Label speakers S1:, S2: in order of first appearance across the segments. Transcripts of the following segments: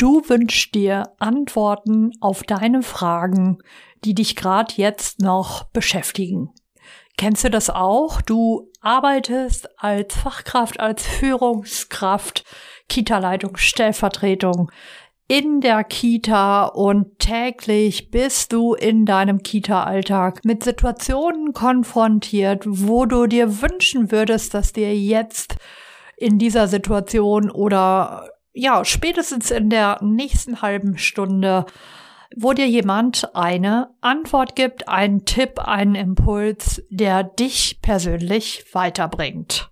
S1: Du wünschst dir Antworten auf deine Fragen, die dich gerade jetzt noch beschäftigen. Kennst du das auch? Du arbeitest als Fachkraft, als Führungskraft, Kita-Leitung, Stellvertretung in der Kita und täglich bist du in deinem Kita-Alltag mit Situationen konfrontiert, wo du dir wünschen würdest, dass dir jetzt in dieser Situation oder ja, spätestens in der nächsten halben Stunde, wo dir jemand eine Antwort gibt, einen Tipp, einen Impuls, der dich persönlich weiterbringt.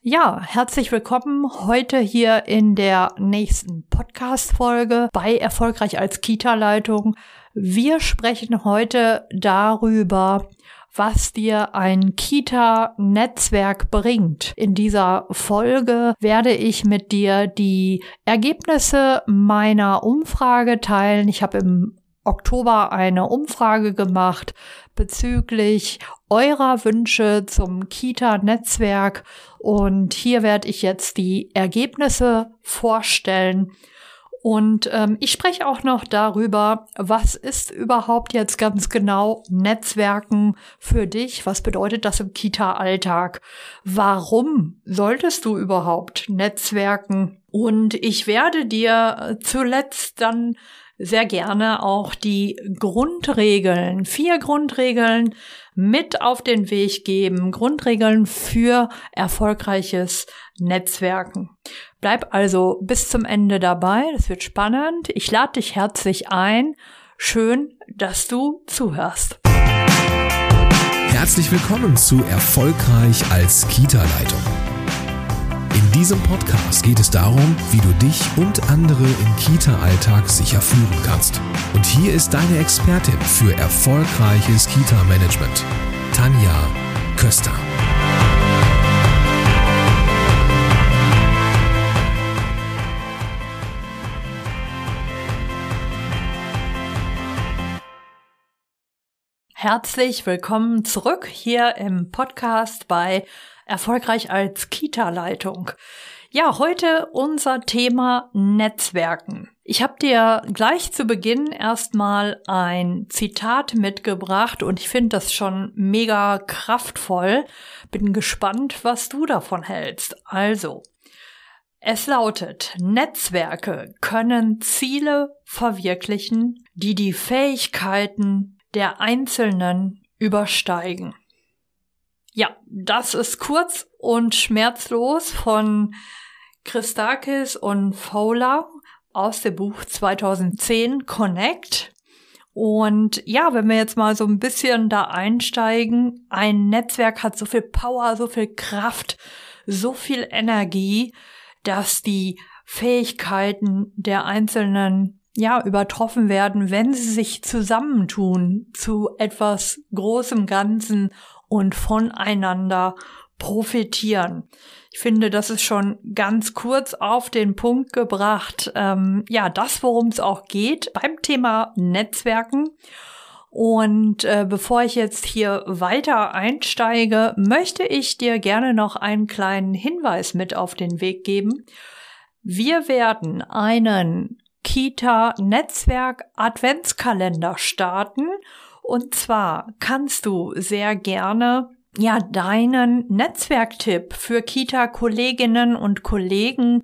S1: Ja, herzlich willkommen heute hier in der nächsten Podcast-Folge bei Erfolgreich als Kita-Leitung. Wir sprechen heute darüber, was dir ein Kita-Netzwerk bringt. In dieser Folge werde ich mit dir die Ergebnisse meiner Umfrage teilen. Ich habe im Oktober eine Umfrage gemacht bezüglich eurer Wünsche zum Kita-Netzwerk und hier werde ich jetzt die Ergebnisse vorstellen und ähm, ich spreche auch noch darüber, was ist überhaupt jetzt ganz genau Netzwerken für dich? Was bedeutet das im Kita-Alltag? Warum solltest du überhaupt Netzwerken? Und ich werde dir zuletzt dann sehr gerne auch die Grundregeln, vier Grundregeln mit auf den Weg geben. Grundregeln für erfolgreiches Netzwerken. Bleib also bis zum Ende dabei. Das wird spannend. Ich lade dich herzlich ein. Schön, dass du zuhörst.
S2: Herzlich willkommen zu Erfolgreich als Kita-Leitung. In diesem Podcast geht es darum, wie du dich und andere im Kita-Alltag sicher führen kannst. Und hier ist deine Expertin für erfolgreiches Kita-Management, Tanja Köster.
S1: Herzlich willkommen zurück hier im Podcast bei Erfolgreich als Kita-Leitung. Ja, heute unser Thema Netzwerken. Ich habe dir gleich zu Beginn erstmal ein Zitat mitgebracht und ich finde das schon mega kraftvoll. Bin gespannt, was du davon hältst. Also, es lautet, Netzwerke können Ziele verwirklichen, die die Fähigkeiten der Einzelnen übersteigen. Ja, das ist kurz und schmerzlos von Christakis und Fowler aus dem Buch 2010 Connect. Und ja, wenn wir jetzt mal so ein bisschen da einsteigen, ein Netzwerk hat so viel Power, so viel Kraft, so viel Energie, dass die Fähigkeiten der einzelnen ja, übertroffen werden, wenn sie sich zusammentun zu etwas großem Ganzen und voneinander profitieren. Ich finde, das ist schon ganz kurz auf den Punkt gebracht. Ähm, ja, das, worum es auch geht beim Thema Netzwerken. Und äh, bevor ich jetzt hier weiter einsteige, möchte ich dir gerne noch einen kleinen Hinweis mit auf den Weg geben. Wir werden einen Kita Netzwerk Adventskalender starten. Und zwar kannst du sehr gerne ja deinen Netzwerktipp für Kita Kolleginnen und Kollegen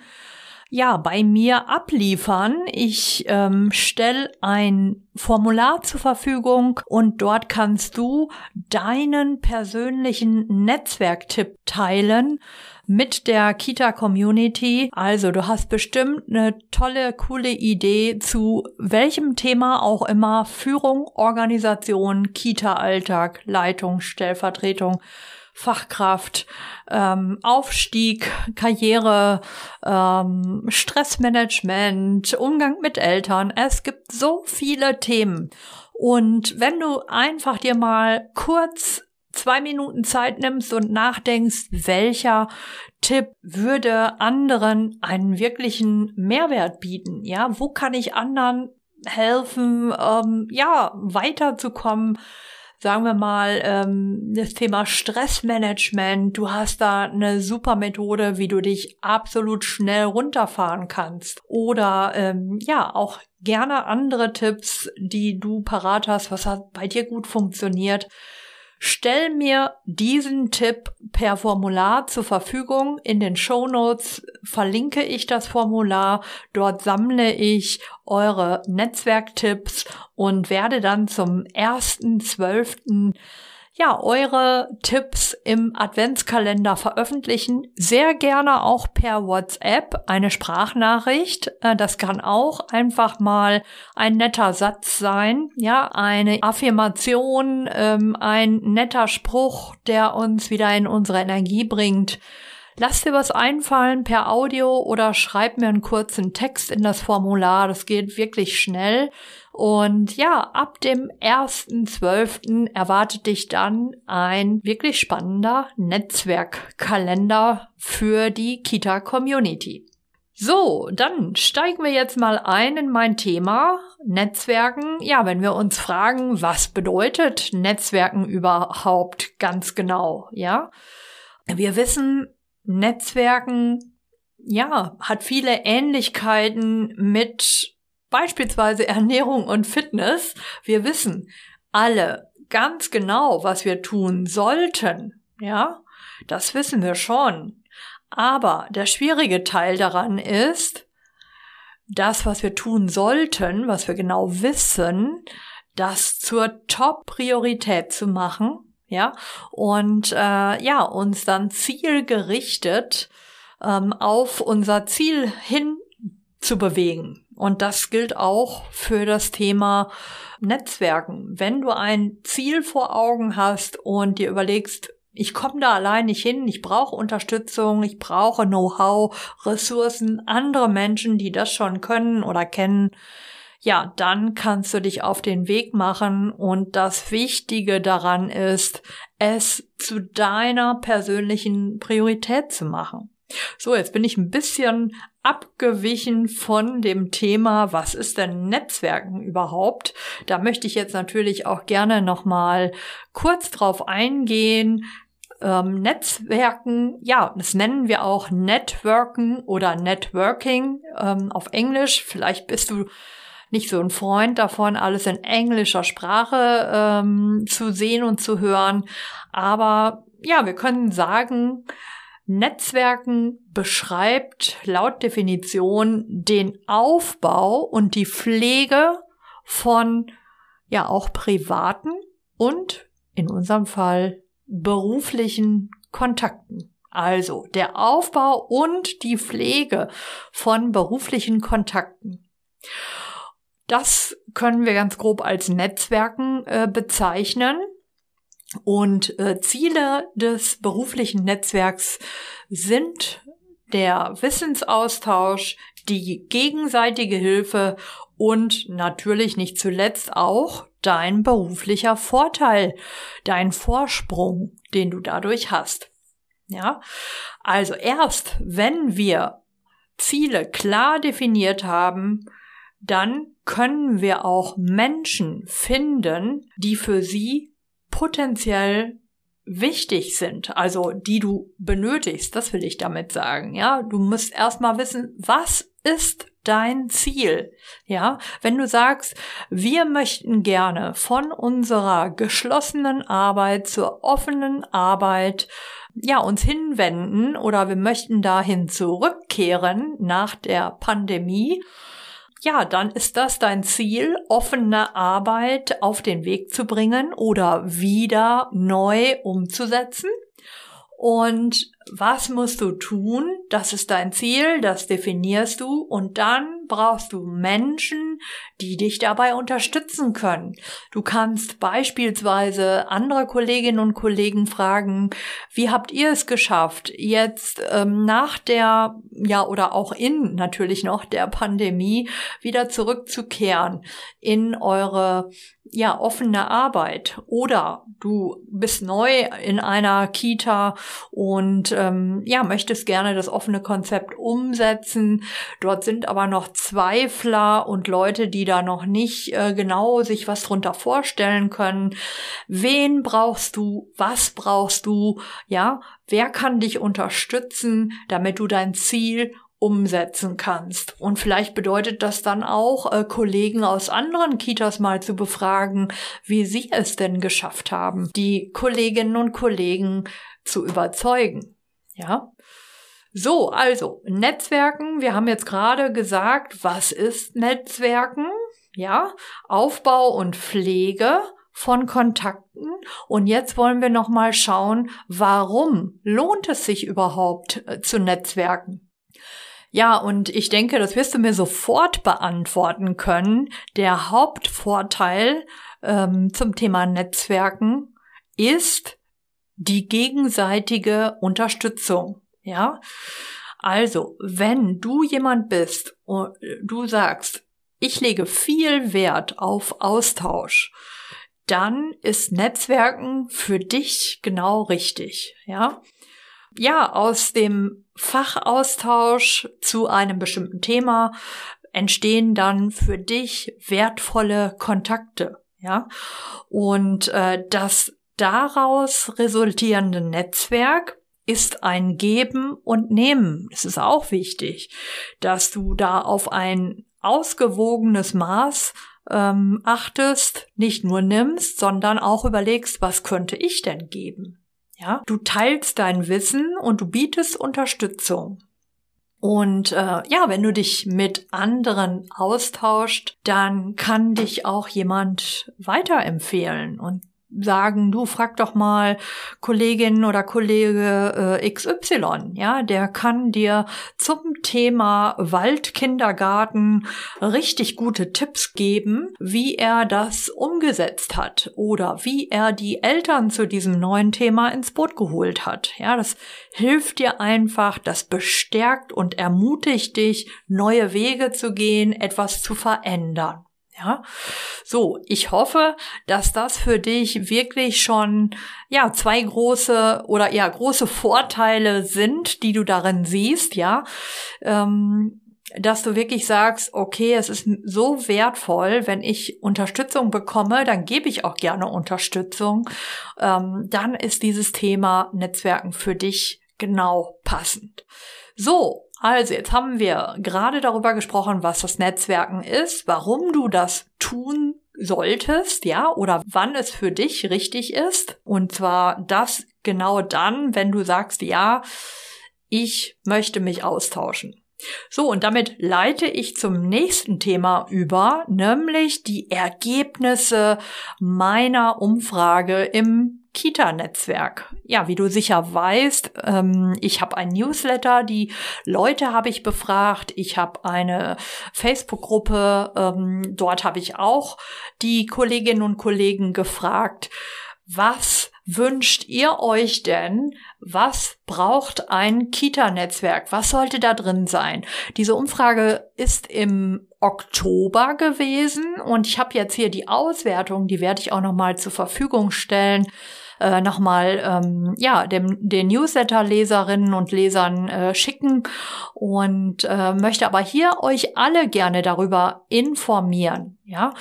S1: ja bei mir abliefern. Ich ähm, stelle ein Formular zur Verfügung und dort kannst du deinen persönlichen Netzwerktipp teilen mit der Kita-Community. Also du hast bestimmt eine tolle, coole Idee zu welchem Thema auch immer. Führung, Organisation, Kita-Alltag, Leitung, Stellvertretung. Fachkraft, ähm, Aufstieg, Karriere, ähm, Stressmanagement, Umgang mit Eltern. Es gibt so viele Themen. Und wenn du einfach dir mal kurz zwei Minuten Zeit nimmst und nachdenkst, welcher Tipp würde anderen einen wirklichen Mehrwert bieten? Ja, wo kann ich anderen helfen, ähm, ja, weiterzukommen, sagen wir mal, ähm, das Thema Stressmanagement. Du hast da eine super Methode, wie du dich absolut schnell runterfahren kannst. Oder ähm, ja, auch gerne andere Tipps, die du parat hast, was hat bei dir gut funktioniert. Stell mir diesen Tipp per Formular zur Verfügung. In den Show Notes verlinke ich das Formular. Dort sammle ich eure Netzwerktipps und werde dann zum 1.12 ja, eure Tipps im Adventskalender veröffentlichen. Sehr gerne auch per WhatsApp eine Sprachnachricht. Äh, das kann auch einfach mal ein netter Satz sein, ja, eine Affirmation, ähm, ein netter Spruch, der uns wieder in unsere Energie bringt. Lass dir was einfallen per Audio oder schreib mir einen kurzen Text in das Formular. Das geht wirklich schnell. Und ja, ab dem 1.12. erwartet dich dann ein wirklich spannender Netzwerkkalender für die Kita-Community. So, dann steigen wir jetzt mal ein in mein Thema Netzwerken. Ja, wenn wir uns fragen, was bedeutet Netzwerken überhaupt ganz genau, ja? Wir wissen, Netzwerken, ja, hat viele Ähnlichkeiten mit beispielsweise Ernährung und Fitness. Wir wissen alle ganz genau, was wir tun sollten. Ja, das wissen wir schon. Aber der schwierige Teil daran ist, das, was wir tun sollten, was wir genau wissen, das zur Top-Priorität zu machen ja, und äh, ja, uns dann zielgerichtet ähm, auf unser Ziel hin zu bewegen. Und das gilt auch für das Thema Netzwerken. Wenn du ein Ziel vor Augen hast und dir überlegst, ich komme da allein nicht hin, ich brauche Unterstützung, ich brauche Know-how, Ressourcen, andere Menschen, die das schon können oder kennen, ja, dann kannst du dich auf den Weg machen und das Wichtige daran ist, es zu deiner persönlichen Priorität zu machen. So, jetzt bin ich ein bisschen abgewichen von dem Thema, was ist denn Netzwerken überhaupt? Da möchte ich jetzt natürlich auch gerne nochmal kurz drauf eingehen. Ähm, Netzwerken, ja, das nennen wir auch Networken oder Networking ähm, auf Englisch. Vielleicht bist du nicht so ein Freund davon, alles in englischer Sprache ähm, zu sehen und zu hören. Aber ja, wir können sagen, Netzwerken beschreibt laut Definition den Aufbau und die Pflege von ja auch privaten und in unserem Fall beruflichen Kontakten. Also der Aufbau und die Pflege von beruflichen Kontakten. Das können wir ganz grob als Netzwerken äh, bezeichnen. Und äh, Ziele des beruflichen Netzwerks sind der Wissensaustausch, die gegenseitige Hilfe und natürlich nicht zuletzt auch dein beruflicher Vorteil, dein Vorsprung, den du dadurch hast. Ja, also erst wenn wir Ziele klar definiert haben, dann können wir auch Menschen finden, die für sie potenziell wichtig sind, also die du benötigst, das will ich damit sagen, ja. Du musst erstmal wissen, was ist dein Ziel? Ja, wenn du sagst, wir möchten gerne von unserer geschlossenen Arbeit zur offenen Arbeit ja, uns hinwenden oder wir möchten dahin zurückkehren nach der Pandemie ja, dann ist das dein Ziel, offene Arbeit auf den Weg zu bringen oder wieder neu umzusetzen. Und was musst du tun? Das ist dein Ziel, das definierst du und dann brauchst du Menschen, die dich dabei unterstützen können. Du kannst beispielsweise andere Kolleginnen und Kollegen fragen, wie habt ihr es geschafft, jetzt ähm, nach der, ja, oder auch in natürlich noch der Pandemie wieder zurückzukehren in eure ja, offene Arbeit oder du bist neu in einer Kita und ähm, ja, möchtest gerne das offene Konzept umsetzen. Dort sind aber noch Zweifler und Leute, die da noch nicht äh, genau sich was drunter vorstellen können. Wen brauchst du? Was brauchst du? Ja, wer kann dich unterstützen, damit du dein Ziel umsetzen kannst. Und vielleicht bedeutet das dann auch, äh, Kollegen aus anderen Kitas mal zu befragen, wie sie es denn geschafft haben, die Kolleginnen und Kollegen zu überzeugen. Ja. So, also Netzwerken. Wir haben jetzt gerade gesagt, was ist Netzwerken? Ja, Aufbau und Pflege von Kontakten. Und jetzt wollen wir noch mal schauen, warum lohnt es sich überhaupt äh, zu Netzwerken? Ja, und ich denke, das wirst du mir sofort beantworten können. Der Hauptvorteil ähm, zum Thema Netzwerken ist die gegenseitige Unterstützung. Ja, also wenn du jemand bist und du sagst, ich lege viel Wert auf Austausch, dann ist Netzwerken für dich genau richtig. Ja, ja, aus dem Fachaustausch zu einem bestimmten Thema entstehen dann für dich wertvolle Kontakte, ja. Und äh, das daraus resultierende Netzwerk ist ein Geben und Nehmen. Es ist auch wichtig, dass du da auf ein ausgewogenes Maß ähm, achtest, nicht nur nimmst, sondern auch überlegst, was könnte ich denn geben? Ja, du teilst dein Wissen und du bietest Unterstützung. Und äh, ja, wenn du dich mit anderen austauscht, dann kann dich auch jemand weiterempfehlen und sagen, du frag doch mal Kollegin oder Kollege äh, XY, ja, der kann dir zum Thema Waldkindergarten richtig gute Tipps geben, wie er das umgesetzt hat oder wie er die Eltern zu diesem neuen Thema ins Boot geholt hat. Ja, das hilft dir einfach, das bestärkt und ermutigt dich, neue Wege zu gehen, etwas zu verändern. Ja, so, ich hoffe, dass das für dich wirklich schon, ja, zwei große oder ja, große Vorteile sind, die du darin siehst, ja, ähm, dass du wirklich sagst, okay, es ist so wertvoll, wenn ich Unterstützung bekomme, dann gebe ich auch gerne Unterstützung. Ähm, dann ist dieses Thema Netzwerken für dich genau passend. So, also jetzt haben wir gerade darüber gesprochen, was das Netzwerken ist, warum du das tun solltest, ja, oder wann es für dich richtig ist. Und zwar das genau dann, wenn du sagst, ja, ich möchte mich austauschen. So, und damit leite ich zum nächsten Thema über, nämlich die Ergebnisse meiner Umfrage im Kita-Netzwerk. Ja, wie du sicher weißt, ähm, ich habe ein Newsletter, die Leute habe ich befragt, ich habe eine Facebook-Gruppe, ähm, dort habe ich auch die Kolleginnen und Kollegen gefragt, was wünscht ihr euch denn? Was braucht ein Kita-Netzwerk? Was sollte da drin sein? Diese Umfrage ist im Oktober gewesen und ich habe jetzt hier die Auswertung, die werde ich auch noch mal zur Verfügung stellen äh, nochmal ähm, ja dem den Newsletter-Leserinnen und Lesern äh, schicken und äh, möchte aber hier euch alle gerne darüber informieren. Ja,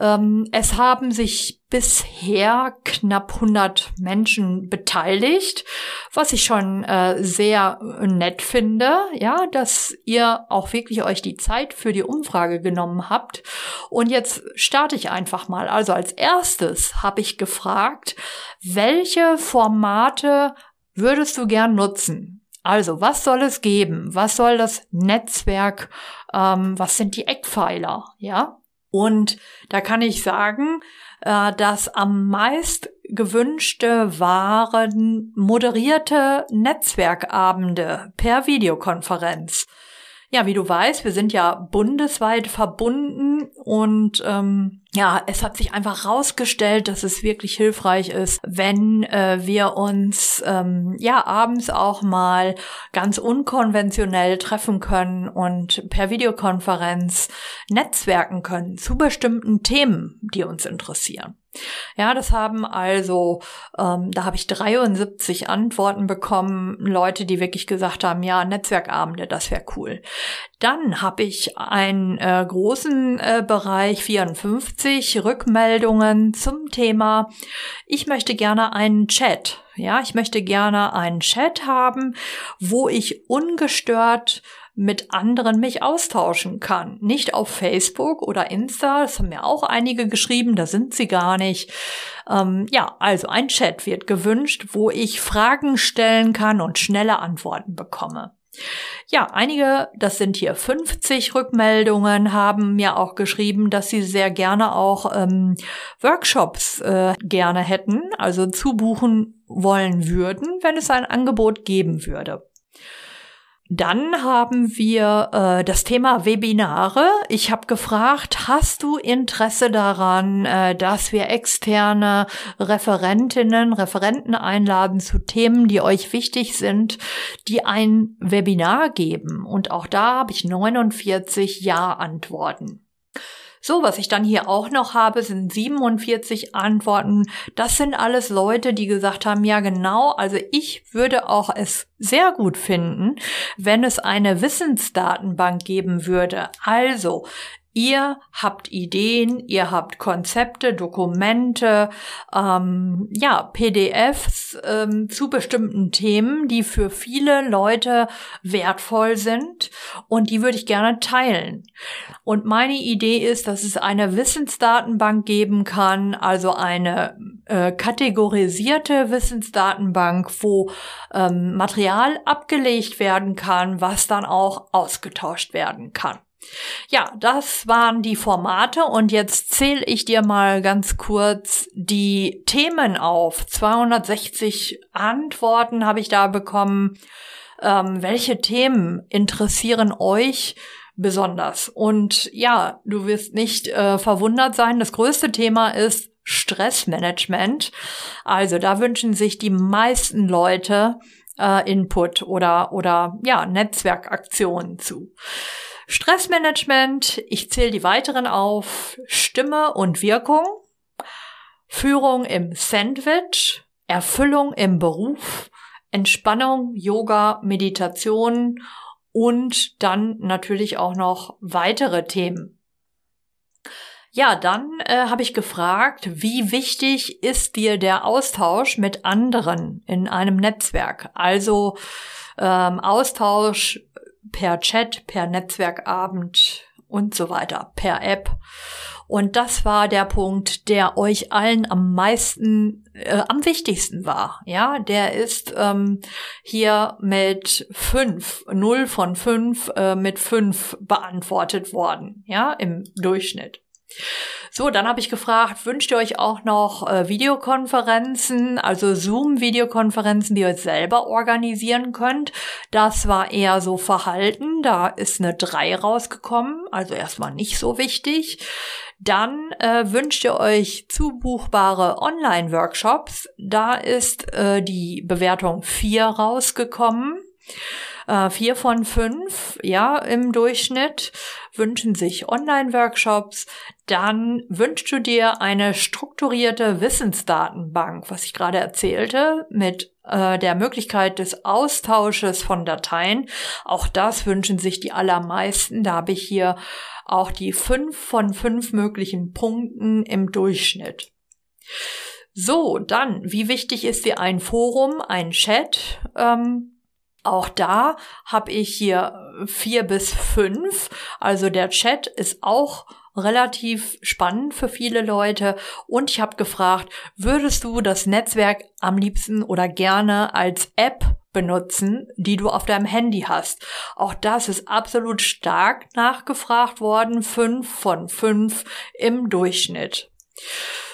S1: ähm, es haben sich bisher knapp 100 Menschen beteiligt, was ich schon äh, sehr nett finde, ja, dass ihr auch wirklich euch die Zeit für die Umfrage genommen habt. Und jetzt starte ich einfach mal. Also als erstes habe ich gefragt, welche Formate würdest du gern nutzen? Also, was soll es geben? Was soll das Netzwerk? Ähm, was sind die Eckpfeiler? Ja, und da kann ich sagen, äh, dass am meist gewünschte waren moderierte Netzwerkabende per Videokonferenz. Ja, wie du weißt, wir sind ja bundesweit verbunden und ähm, ja, es hat sich einfach rausgestellt, dass es wirklich hilfreich ist, wenn äh, wir uns ähm, ja abends auch mal ganz unkonventionell treffen können und per Videokonferenz netzwerken können zu bestimmten Themen, die uns interessieren. Ja, das haben also, ähm, da habe ich 73 Antworten bekommen, Leute, die wirklich gesagt haben, ja, Netzwerkabende, das wäre cool. Dann habe ich einen äh, großen äh, Bereich, 54 Rückmeldungen zum Thema, ich möchte gerne einen Chat. Ja, ich möchte gerne einen Chat haben, wo ich ungestört mit anderen mich austauschen kann. Nicht auf Facebook oder Insta, das haben mir auch einige geschrieben, da sind sie gar nicht. Ähm, ja, also ein Chat wird gewünscht, wo ich Fragen stellen kann und schnelle Antworten bekomme. Ja, einige, das sind hier 50 Rückmeldungen, haben mir auch geschrieben, dass sie sehr gerne auch ähm, Workshops äh, gerne hätten, also zubuchen wollen würden, wenn es ein Angebot geben würde. Dann haben wir äh, das Thema Webinare. Ich habe gefragt, hast du Interesse daran, äh, dass wir externe Referentinnen, Referenten einladen zu Themen, die euch wichtig sind, die ein Webinar geben? Und auch da habe ich 49 Ja-Antworten. So, was ich dann hier auch noch habe, sind 47 Antworten. Das sind alles Leute, die gesagt haben, ja genau, also ich würde auch es sehr gut finden, wenn es eine Wissensdatenbank geben würde. Also Ihr habt Ideen, ihr habt Konzepte, Dokumente, ähm, ja, PDFs ähm, zu bestimmten Themen, die für viele Leute wertvoll sind und die würde ich gerne teilen. Und meine Idee ist, dass es eine Wissensdatenbank geben kann, also eine äh, kategorisierte Wissensdatenbank, wo ähm, Material abgelegt werden kann, was dann auch ausgetauscht werden kann. Ja, das waren die Formate und jetzt zähle ich dir mal ganz kurz die Themen auf. 260 Antworten habe ich da bekommen. Ähm, welche Themen interessieren euch besonders? Und ja, du wirst nicht äh, verwundert sein. Das größte Thema ist Stressmanagement. Also da wünschen sich die meisten Leute äh, Input oder, oder ja, Netzwerkaktionen zu. Stressmanagement, ich zähle die weiteren auf, Stimme und Wirkung, Führung im Sandwich, Erfüllung im Beruf, Entspannung, Yoga, Meditation. Und dann natürlich auch noch weitere Themen. Ja, dann äh, habe ich gefragt, wie wichtig ist dir der Austausch mit anderen in einem Netzwerk? Also ähm, Austausch per Chat, per Netzwerkabend und so weiter, per App. Und das war der Punkt, der euch allen am meisten, äh, am wichtigsten war. Ja, der ist ähm, hier mit fünf, null von fünf, äh, mit fünf beantwortet worden. Ja, im Durchschnitt. So, dann habe ich gefragt, wünscht ihr euch auch noch äh, Videokonferenzen, also Zoom-Videokonferenzen, die ihr selber organisieren könnt? Das war eher so Verhalten, da ist eine 3 rausgekommen, also erstmal nicht so wichtig. Dann äh, wünscht ihr euch zubuchbare Online-Workshops, da ist äh, die Bewertung 4 rausgekommen. Äh, vier von fünf, ja, im Durchschnitt wünschen sich Online-Workshops. Dann wünschst du dir eine strukturierte Wissensdatenbank, was ich gerade erzählte, mit äh, der Möglichkeit des Austausches von Dateien. Auch das wünschen sich die allermeisten. Da habe ich hier auch die fünf von fünf möglichen Punkten im Durchschnitt. So, dann, wie wichtig ist dir ein Forum, ein Chat? Ähm, auch da habe ich hier vier bis fünf. Also der Chat ist auch relativ spannend für viele Leute. Und ich habe gefragt, würdest du das Netzwerk am liebsten oder gerne als App benutzen, die du auf deinem Handy hast. Auch das ist absolut stark nachgefragt worden. Fünf von fünf im Durchschnitt.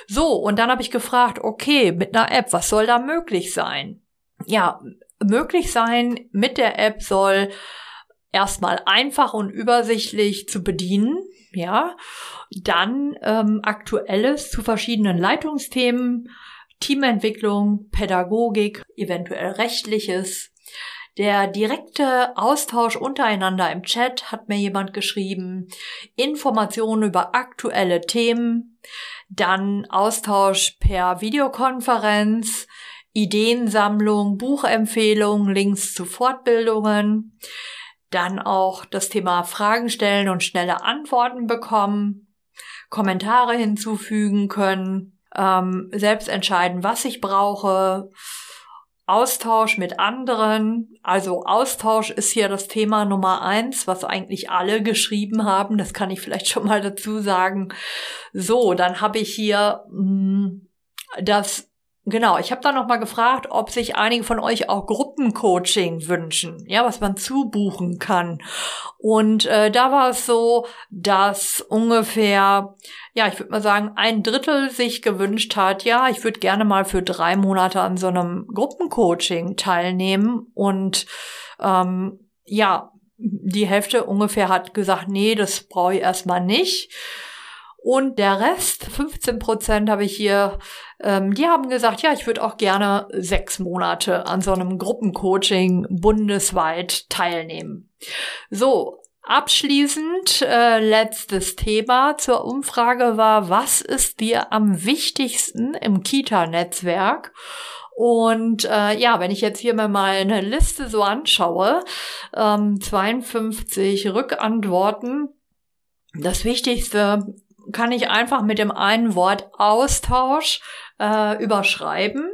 S1: So, und dann habe ich gefragt, okay, mit einer App, was soll da möglich sein? Ja, möglich sein mit der App soll erstmal einfach und übersichtlich zu bedienen, ja, dann ähm, aktuelles zu verschiedenen Leitungsthemen, Teamentwicklung, Pädagogik, eventuell rechtliches, Der direkte Austausch untereinander im Chat hat mir jemand geschrieben. Informationen über aktuelle Themen. Dann Austausch per Videokonferenz. Ideensammlung, Buchempfehlungen, Links zu Fortbildungen. Dann auch das Thema Fragen stellen und schnelle Antworten bekommen. Kommentare hinzufügen können. Ähm, selbst entscheiden, was ich brauche Austausch mit anderen. Also Austausch ist hier das Thema Nummer eins, was eigentlich alle geschrieben haben. Das kann ich vielleicht schon mal dazu sagen. So, dann habe ich hier mh, hm, das Genau, ich habe da noch mal gefragt, ob sich einige von euch auch Gruppencoaching wünschen, ja, was man zubuchen kann. Und äh, da war es so, dass ungefähr, ja, ich würde mal sagen, ein Drittel sich gewünscht hat, ja, ich würde gerne mal für drei Monate an so einem Gruppencoaching teilnehmen. Und ähm, ja, die Hälfte ungefähr hat gesagt, nee, das brauche ich erstmal nicht. Und der Rest, 15 Prozent habe ich hier, ähm, die haben gesagt, ja, ich würde auch gerne sechs Monate an so einem Gruppencoaching bundesweit teilnehmen. So, Abschließend, äh, letztes Thema zur Umfrage war, was ist dir am wichtigsten im Kita-Netzwerk? Und äh, ja, wenn ich jetzt hier mal eine Liste so anschaue, ähm, 52 Rückantworten, das Wichtigste kann ich einfach mit dem einen Wort Austausch äh, überschreiben.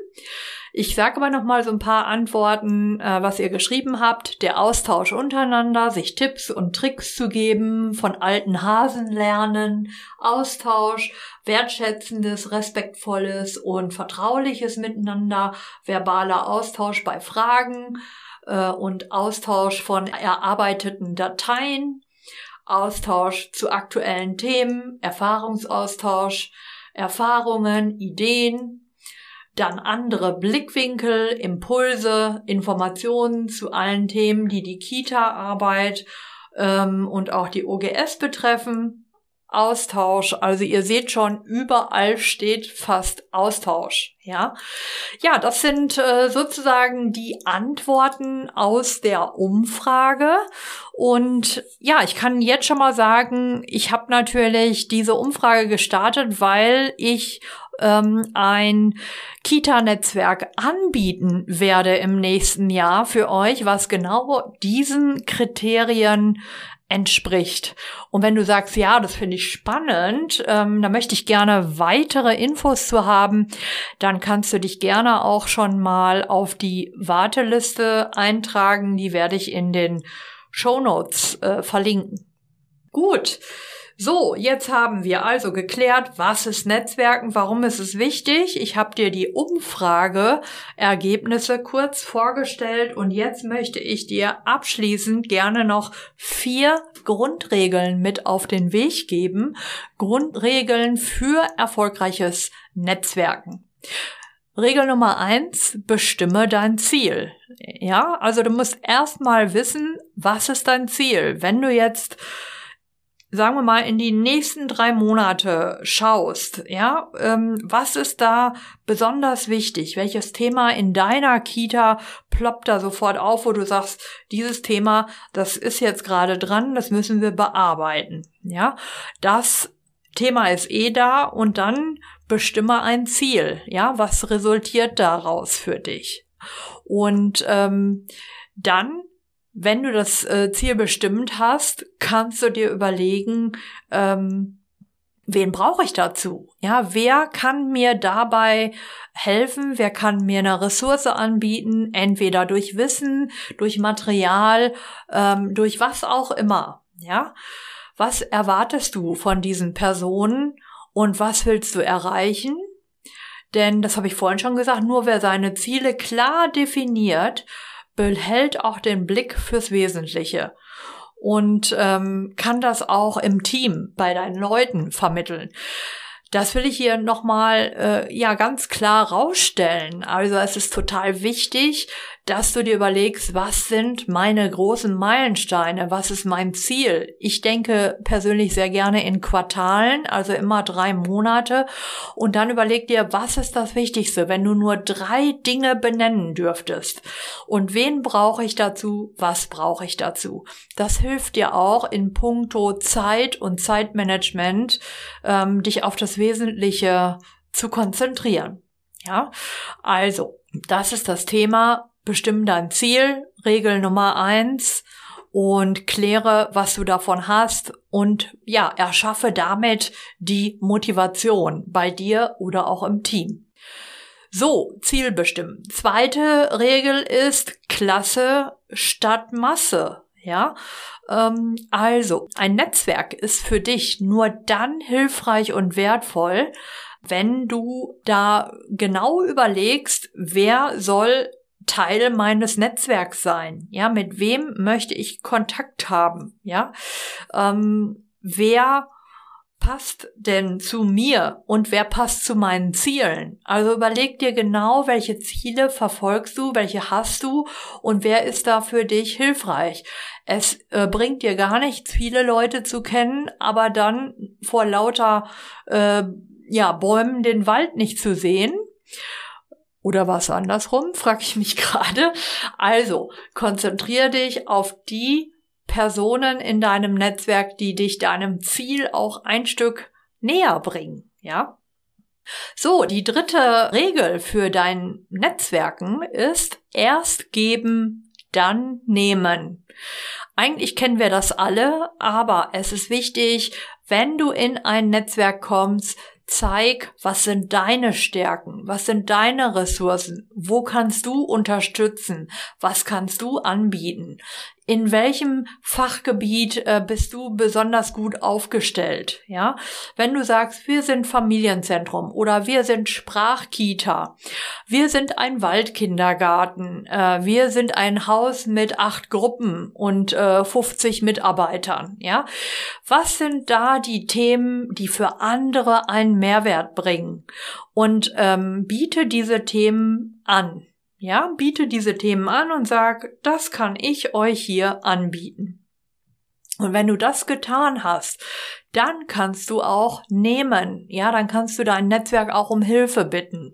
S1: Ich sage aber noch mal so ein paar Antworten, äh, was ihr geschrieben habt. Der Austausch untereinander, sich Tipps und Tricks zu geben, von alten Hasen lernen, Austausch, wertschätzendes, respektvolles und vertrauliches Miteinander, verbaler Austausch bei Fragen äh, und Austausch von erarbeiteten Dateien, Austausch zu aktuellen Themen, Erfahrungsaustausch, Erfahrungen, Ideen, dann andere Blickwinkel, Impulse, Informationen zu allen Themen, die die Kita-Arbeit ähm, und auch die OGS betreffen. Austausch. Also ihr seht schon, überall steht fast Austausch. Ja, ja, das sind äh, sozusagen die Antworten aus der Umfrage. Und ja, ich kann jetzt schon mal sagen, ich habe natürlich diese Umfrage gestartet, weil ich ähm, ein Kita-Netzwerk anbieten werde im nächsten Jahr für euch, was genau diesen Kriterien entspricht. Und wenn du sagst, ja, das finde ich spannend, ähm, da möchte ich gerne weitere Infos zu haben, dann kannst du dich gerne auch schon mal auf die Warteliste eintragen. Die werde ich in den Show Notes äh, verlinken. Gut. So, jetzt haben wir also geklärt, was ist Netzwerken, warum ist es wichtig. Ich habe dir die Umfrageergebnisse kurz vorgestellt und jetzt möchte ich dir abschließend gerne noch vier Grundregeln mit auf den Weg geben. Grundregeln für erfolgreiches Netzwerken. Regel Nummer eins, bestimme dein Ziel. Ja, also du musst erstmal wissen, was ist dein Ziel. Wenn du jetzt sagen wir mal, in die nächsten drei Monate schaust, ja, ähm, was ist da besonders wichtig? Welches Thema in deiner Kita ploppt da sofort auf, wo du sagst, dieses Thema, das ist jetzt gerade dran, das müssen wir bearbeiten, ja? Das Thema ist eh da und dann bestimme ein Ziel, ja? Was resultiert daraus für dich? Und ähm, dann wenn du das äh, Ziel bestimmt hast, kannst du dir überlegen, ähm, wen brauche ich dazu? Ja, wer kann mir dabei helfen? Wer kann mir eine Ressource anbieten? Entweder durch Wissen, durch Material, ähm, durch was auch immer. Ja, was erwartest du von diesen Personen und was willst du erreichen? Denn, das habe ich vorhin schon gesagt, nur wer seine Ziele klar definiert, behält auch den Blick fürs Wesentliche und ähm, kann das auch im Team bei deinen Leuten vermitteln. Das will ich hier nochmal äh, ja ganz klar rausstellen. Also es ist total wichtig, dass du dir überlegst, was sind meine großen Meilensteine, was ist mein Ziel. Ich denke persönlich sehr gerne in Quartalen, also immer drei Monate. Und dann überleg dir, was ist das Wichtigste, wenn du nur drei Dinge benennen dürftest. Und wen brauche ich dazu, was brauche ich dazu. Das hilft dir auch in puncto Zeit und Zeitmanagement, ähm, dich auf das Wesentliche zu konzentrieren. Ja, also, das ist das Thema. Bestimm dein Ziel. Regel Nummer eins und kläre, was du davon hast und ja, erschaffe damit die Motivation bei dir oder auch im Team. So, Ziel bestimmen. Zweite Regel ist Klasse statt Masse. Ja, ähm, also ein Netzwerk ist für dich nur dann hilfreich und wertvoll, wenn du da genau überlegst, wer soll Teil meines Netzwerks sein? Ja, mit wem möchte ich Kontakt haben? Ja, ähm, wer passt denn zu mir und wer passt zu meinen Zielen? Also überleg dir genau, welche Ziele verfolgst du, welche hast du und wer ist da für dich hilfreich. Es äh, bringt dir gar nichts, viele Leute zu kennen, aber dann vor lauter äh, ja, Bäumen den Wald nicht zu sehen. Oder was andersrum, frage ich mich gerade. Also, konzentriere dich auf die Personen in deinem Netzwerk, die dich deinem Ziel auch ein Stück näher bringen, ja? So, die dritte Regel für dein Netzwerken ist erst geben, dann nehmen. Eigentlich kennen wir das alle, aber es ist wichtig, wenn du in ein Netzwerk kommst, zeig, was sind deine Stärken, was sind deine Ressourcen, wo kannst du unterstützen, was kannst du anbieten in welchem Fachgebiet äh, bist du besonders gut aufgestellt, ja? Wenn du sagst, wir sind Familienzentrum oder wir sind Sprachkita, wir sind ein Waldkindergarten, äh, wir sind ein Haus mit acht Gruppen und äh, 50 Mitarbeitern, ja? Was sind da die Themen, die für andere einen Mehrwert bringen? Und ähm, biete diese Themen an. Ja, biete diese Themen an und sag, das kann ich euch hier anbieten. Und wenn du das getan hast, dann kannst du auch nehmen. Ja, dann kannst du dein Netzwerk auch um Hilfe bitten,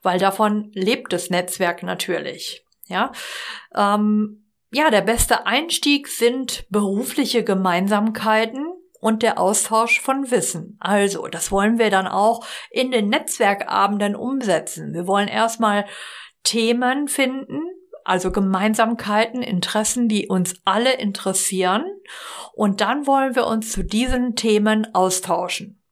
S1: weil davon lebt das Netzwerk natürlich. Ja, ähm, ja, der beste Einstieg sind berufliche Gemeinsamkeiten und der Austausch von Wissen. Also, das wollen wir dann auch in den Netzwerkabenden umsetzen. Wir wollen erstmal Themen finden, also Gemeinsamkeiten, Interessen, die uns alle interessieren. Und dann wollen wir uns zu diesen Themen austauschen.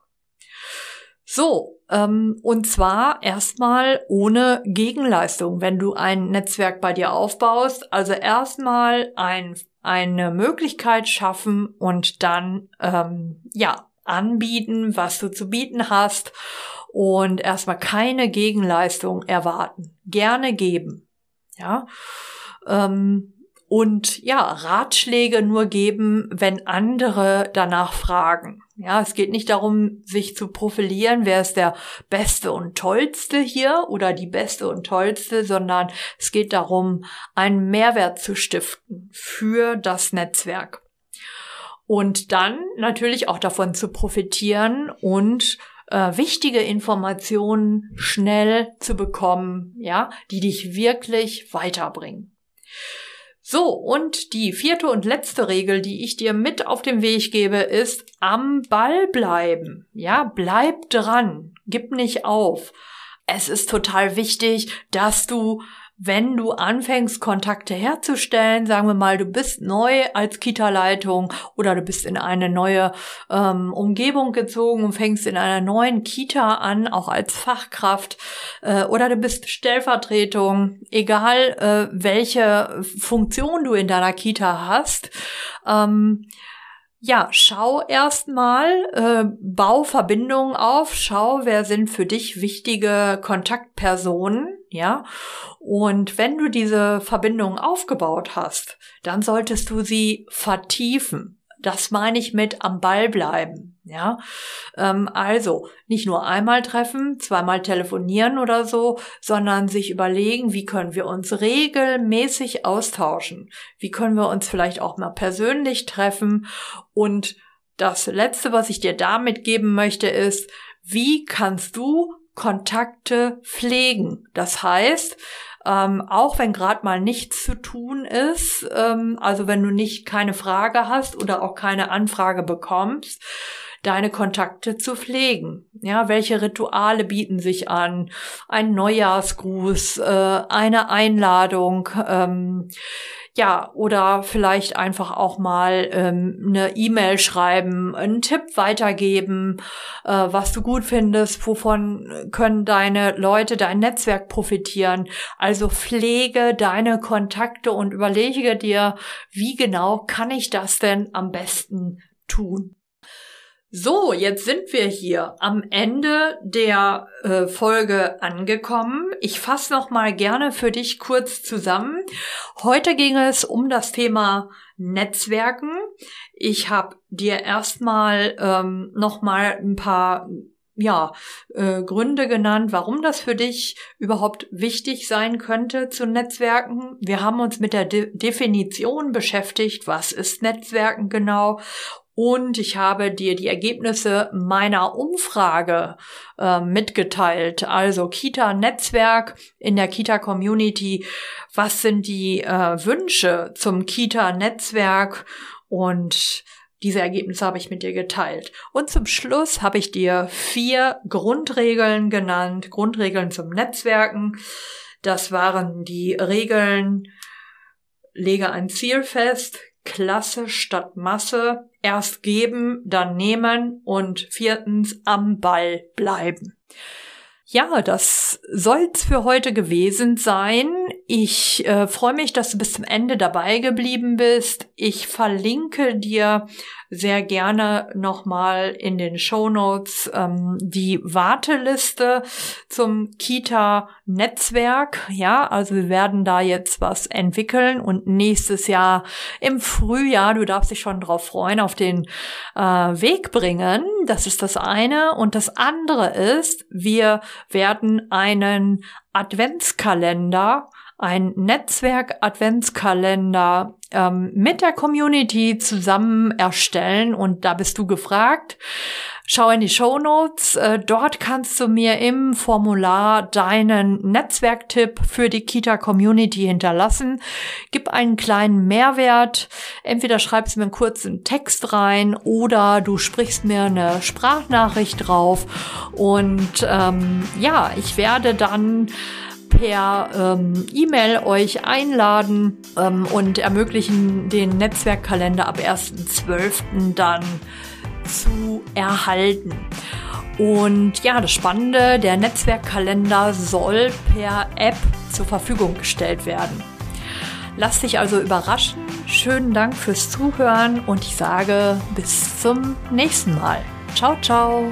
S1: So, ähm, und zwar erstmal ohne Gegenleistung, wenn du ein Netzwerk bei dir aufbaust. Also erstmal ein, eine Möglichkeit schaffen und dann ähm, ja anbieten, was du zu bieten hast und erstmal keine Gegenleistung erwarten. Gerne geben. Ja. Ähm, und ja, Ratschläge nur geben, wenn andere danach fragen. Ja, es geht nicht darum, sich zu profilieren, wer ist der Beste und Tollste hier oder die Beste und Tollste, sondern es geht darum, einen Mehrwert zu stiften für das Netzwerk. Und dann natürlich auch davon zu profitieren und äh, wichtige Informationen schnell zu bekommen, ja, die dich wirklich weiterbringen. So, und die vierte und letzte Regel, die ich dir mit auf den Weg gebe, ist am Ball bleiben. Ja, bleib dran, gib nicht auf. Es ist total wichtig, dass du wenn du anfängst, Kontakte herzustellen, sagen wir mal, du bist neu als Kita-Leitung oder du bist in eine neue ähm, Umgebung gezogen und fängst in einer neuen Kita an, auch als Fachkraft, äh, oder du bist Stellvertretung, egal äh, welche Funktion du in deiner Kita hast. Ähm, ja, schau erstmal, äh, bau Verbindungen auf, schau, wer sind für dich wichtige Kontaktpersonen, ja. Und wenn du diese Verbindungen aufgebaut hast, dann solltest du sie vertiefen. Das meine ich mit am Ball bleiben. Ja, ähm, also nicht nur einmal treffen, zweimal telefonieren oder so, sondern sich überlegen, wie können wir uns regelmäßig austauschen? Wie können wir uns vielleicht auch mal persönlich treffen? Und das Letzte, was ich dir damit geben möchte, ist, wie kannst du Kontakte pflegen? Das heißt, ähm, auch wenn gerade mal nichts zu tun ist, ähm, also wenn du nicht keine Frage hast oder auch keine Anfrage bekommst, deine Kontakte zu pflegen. Ja, welche Rituale bieten sich an? Ein Neujahrsgruß, äh, eine Einladung, ähm, ja, oder vielleicht einfach auch mal ähm, eine E-Mail schreiben, einen Tipp weitergeben, äh, was du gut findest, wovon können deine Leute, dein Netzwerk profitieren. Also pflege deine Kontakte und überlege dir, wie genau kann ich das denn am besten tun. So, jetzt sind wir hier am Ende der äh, Folge angekommen. Ich fasse noch mal gerne für dich kurz zusammen. Heute ging es um das Thema Netzwerken. Ich habe dir erstmal ähm, noch mal ein paar ja, äh, Gründe genannt, warum das für dich überhaupt wichtig sein könnte zu Netzwerken. Wir haben uns mit der De Definition beschäftigt, was ist Netzwerken genau und ich habe dir die Ergebnisse meiner Umfrage äh, mitgeteilt. Also Kita-Netzwerk in der Kita-Community. Was sind die äh, Wünsche zum Kita-Netzwerk? Und diese Ergebnisse habe ich mit dir geteilt. Und zum Schluss habe ich dir vier Grundregeln genannt. Grundregeln zum Netzwerken. Das waren die Regeln, lege ein Ziel fest, Klasse statt Masse, erst geben, dann nehmen und viertens am Ball bleiben. Ja, das soll's für heute gewesen sein. Ich äh, freue mich, dass du bis zum Ende dabei geblieben bist. Ich verlinke dir sehr gerne nochmal in den Show Notes ähm, die Warteliste zum Kita-Netzwerk. Ja, also wir werden da jetzt was entwickeln und nächstes Jahr im Frühjahr, du darfst dich schon drauf freuen, auf den äh, Weg bringen. Das ist das eine. Und das andere ist, wir werden einen Adventskalender ein Netzwerk-Adventskalender ähm, mit der Community zusammen erstellen und da bist du gefragt. Schau in die Show Notes. Äh, dort kannst du mir im Formular deinen Netzwerktipp für die Kita Community hinterlassen. Gib einen kleinen Mehrwert. Entweder schreibst du mir einen kurzen Text rein oder du sprichst mir eine Sprachnachricht drauf. Und ähm, ja, ich werde dann per ähm, E-Mail euch einladen ähm, und ermöglichen, den Netzwerkkalender ab 1.12. dann zu erhalten. Und ja, das Spannende, der Netzwerkkalender soll per App zur Verfügung gestellt werden. Lass dich also überraschen. Schönen Dank fürs Zuhören und ich sage bis zum nächsten Mal. Ciao, ciao.